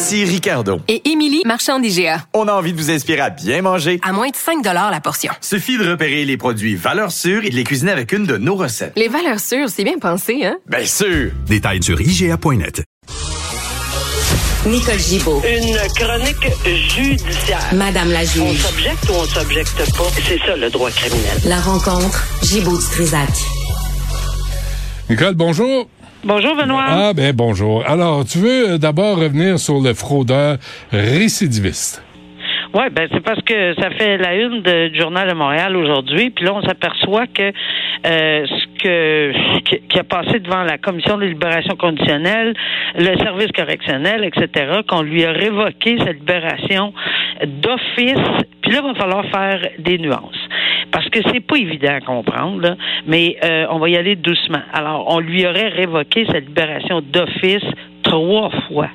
Ici Ricardo. Et Émilie, marchand d'IGA. On a envie de vous inspirer à bien manger. À moins de 5 la portion. Suffit de repérer les produits valeurs sûres et de les cuisiner avec une de nos recettes. Les valeurs sûres, c'est bien pensé, hein? Bien sûr! Détails sur IGA.net. Nicole Gibaud. Une chronique judiciaire. Madame la On juge. s'objecte ou on s'objecte pas? C'est ça le droit criminel. La rencontre, Gibaud du Trisac. Nicole, bonjour. Bonjour Benoît. Ah, ben bonjour. Alors, tu veux euh, d'abord revenir sur le fraudeur récidiviste. Oui, ben c'est parce que ça fait la une de- du Journal de Montréal aujourd'hui, puis là on s'aperçoit que euh, ce que qui- qui a passé devant la commission de libération conditionnelle, le service correctionnel, etc., qu'on lui a révoqué sa libération d'office. Puis là, il va falloir faire des nuances. Parce que c'est pas évident à comprendre, mais euh, on va y aller doucement. Alors, on lui aurait révoqué sa libération d'office trois fois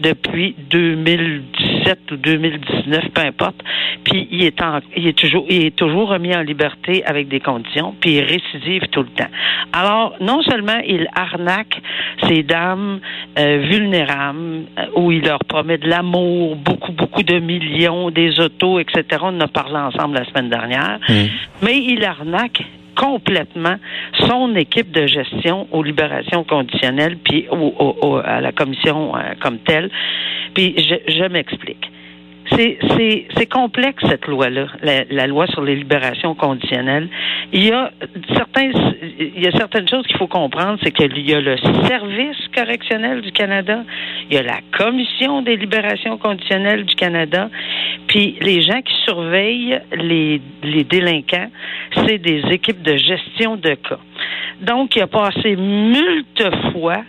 depuis 2017 ou 2019, peu importe. Puis il est, en- il est toujours, il est toujours remis en liberté avec des conditions, puis il récidive tout le temps. Alors, non seulement il arnaque ces dames euh, vulnérables, euh, où il leur promet de l'amour, beaucoup, beaucoup de millions, des autos, etc. On en a parlé ensemble la semaine dernière, mais il arnaque complètement son équipe de gestion aux libérations conditionnelles puis à la commission euh, comme telle. Puis je, m'explique. C'est, complexe cette loi-là, la, loi sur les libérations conditionnelles. Il y a certaines choses qu'il faut comprendre, c'est qu'il y a le service correctionnel du Canada, il y a la commission des libérations conditionnelles du Canada, puis les gens qui surveillent les, les délinquants, c'est des équipes de gestion de cas. Donc, il a passé multes fois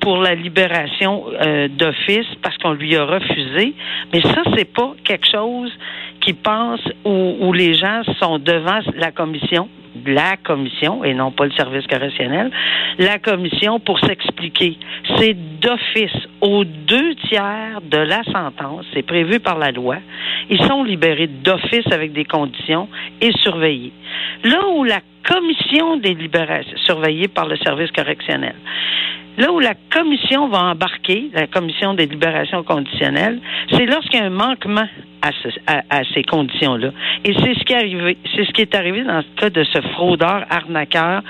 pour la libération euh, d'office parce qu'on lui a refusé. Mais ça, c'est pas quelque chose qui pense où, où les gens sont devant la commission, la commission, et non pas le service correctionnel, la commission pour s'expliquer. C'est d'office aux deux tiers de la sentence, c'est prévu par la loi. Ils sont libérés d'office avec des conditions et surveillés. Là où la commission des libérations, surveillée par le service correctionnel, Là où la commission va embarquer, la commission des libérations conditionnelles, c'est lorsqu'il y a un manquement à, ce- à- à ces conditions-là. Et c'est ce qui est arrivé. C'est ce qui est arrivé dans le cas de ce fraudeur arnaqueur.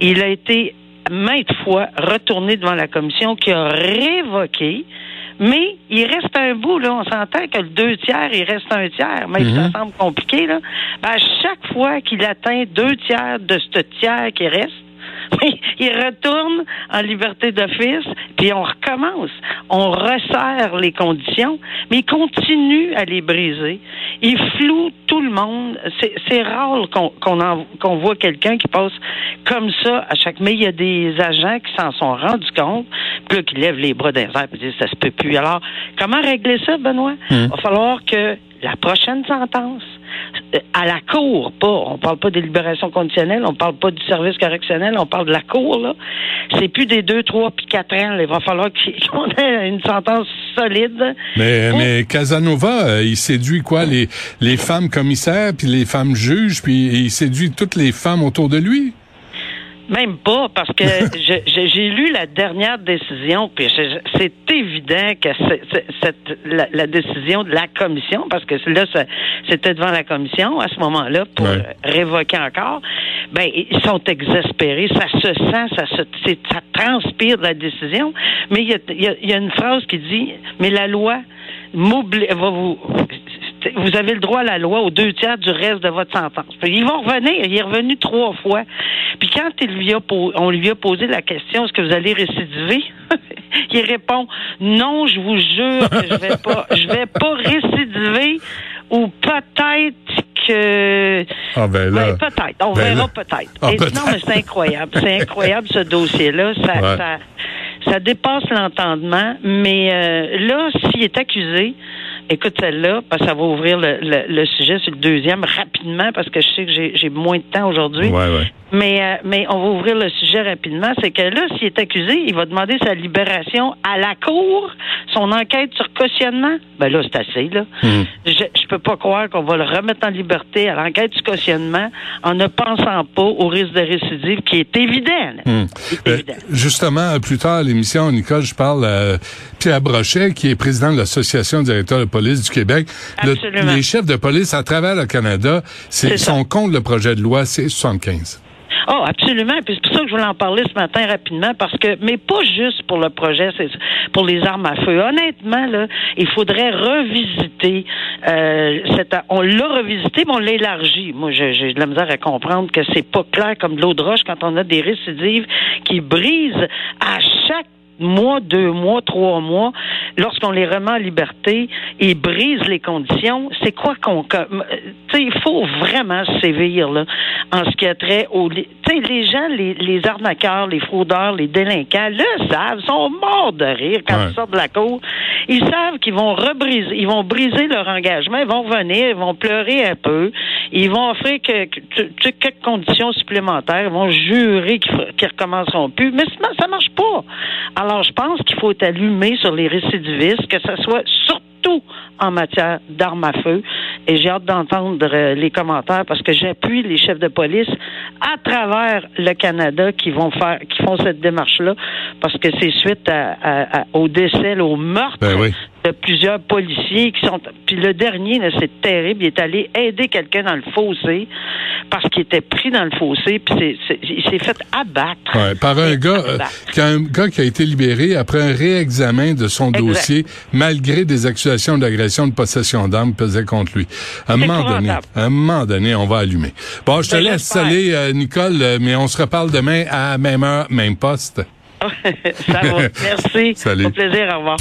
Il a été maintes fois retourné devant la commission qui a révoqué. Mais il reste un bout, là. On s'entend que le deux tiers, il reste un tiers. Même si ça semble compliqué, là. Ben, à chaque fois qu'il atteint deux tiers de ce tiers qui reste, oui, il retourne en liberté d'office, puis on recommence. On resserre les conditions, mais il continue à les briser. Il floue tout le monde. C'est, rare qu'on, qu'on voit quelqu'un qui passe comme ça à chaque... Mais il y a des agents qui s'en sont rendus compte, puis là, qui lèvent les bras d'un verre et disent ça se peut plus. Alors, comment régler ça, Benoît? Il va falloir que la prochaine sentence, euh, à la cour, pas, on parle pas des libérations conditionnelles, on parle pas du service correctionnel, on parle de la cour, là. C'est plus des deux, trois puis quatre ans, là. Il va falloir qu'on ait une sentence solide. Mais, mais Casanova, euh, il séduit quoi? Les, les femmes commissaires, puis les femmes juges, puis il séduit toutes les femmes autour de lui? Même pas, parce que j'ai lu la dernière décision, puis c'est évident que cette, la, la décision de la commission, parce que là, c'était devant la commission à ce moment-là pour Ouais. révoquer encore, ben ils sont exaspérés, ça se sent, ça se, ça transpire de la décision, mais il y a, y a- il y a une phrase qui dit, mais la loi va vous, vous avez le droit à la loi aux deux tiers du reste de votre sentence. Puis ils vont revenir. Il est revenu trois fois. Puis quand il lui a on lui a posé la question, est-ce que vous allez récidiver? il répond, non, je vous jure que je vais pas, je vais pas récidiver ou peut-être que, Ah ben là. Ouais, peut-être. On Ben verra peut-être. Ah. Non, mais c'est incroyable. C'est incroyable ce dossier-là. Ça, Ouais. ça, Ça dépasse l'entendement, mais euh, là, s'il est accusé, écoute celle-là, parce que ça va ouvrir le, le- le sujet sur le deuxième rapidement, parce que je sais que j'ai moins de temps aujourd'hui. Ouais, ouais. Mais, euh, mais on va ouvrir le sujet rapidement. C'est que là, s'il est accusé, il va demander sa libération à la cour, son enquête sur cautionnement. Ben là, c'est assez, là. Mhm. Je, je peux pas croire qu'on va le remettre en liberté à l'enquête du cautionnement en ne pensant pas au risque de récidive qui est évident. est Euh, évident. justement, plus tard à l'émission, Nicole, je parle à Pierre Brochet, qui est président de l'Association des directeurs de police du Québec. Le- les chefs de police à travers le Canada, c'est, ça. sont contre le projet de loi C-75. Oh, absolument. Puis c'est pour ça que je voulais en parler ce matin rapidement, parce que, mais pas juste pour le projet, c'est pour les armes à feu. Honnêtement, là, il faudrait revisiter. Euh, cette, on l'a revisité, mais on l'a élargi. Moi, j'ai de la misère à comprendre que c'est pas clair comme de l'eau de roche quand on a des récidives qui brisent à chaque mois, deux mois, trois mois, lorsqu'on les remet en liberté, ils brisent les conditions. C'est quoi qu'on... Tu sais, il faut vraiment sévir, là, en ce qui a trait aux... Tu sais, les gens, les, les arnaqueurs, les fraudeurs, les délinquants, le savent, sont morts de rire quand Ouais. ils sortent de la cour. Ils savent qu'ils vont rebriser, ils vont briser leur engagement, ils vont venir, ils vont pleurer un peu, ils vont offrir que, que- quelques conditions supplémentaires, ils vont jurer qu'ils qu'ils recommenceront plus, mais ça, ça marche pas. Alors, je pense qu'il faut allumer sur les récidivistes, que ce soit surtout en matière d'armes à feu. Et j'ai hâte d'entendre euh, les commentaires parce que j'appuie les chefs de police à travers le Canada qui vont faire, qui font cette démarche-là parce que c'est suite à- à- à- au décès, au meurtre Ben oui. De plusieurs policiers qui sont. Puis le dernier, c'est terrible. Il est allé aider quelqu'un dans le fossé parce qu'il était pris dans le fossé. Puis il s'est fait abattre. Ouais, par un gars, euh, Abattre. qui a un gars qui a été libéré après un réexamen de son Exact. dossier, malgré des accusations d'agression de possession d'armes pesées contre lui. À un moment donné, à un moment donné, on va allumer. Bon, je te Ben, laisse aller, euh, Nicole, euh, mais on se reparle demain à même heure, même poste. Ça va. Merci. Salut. Au plaisir. Au revoir.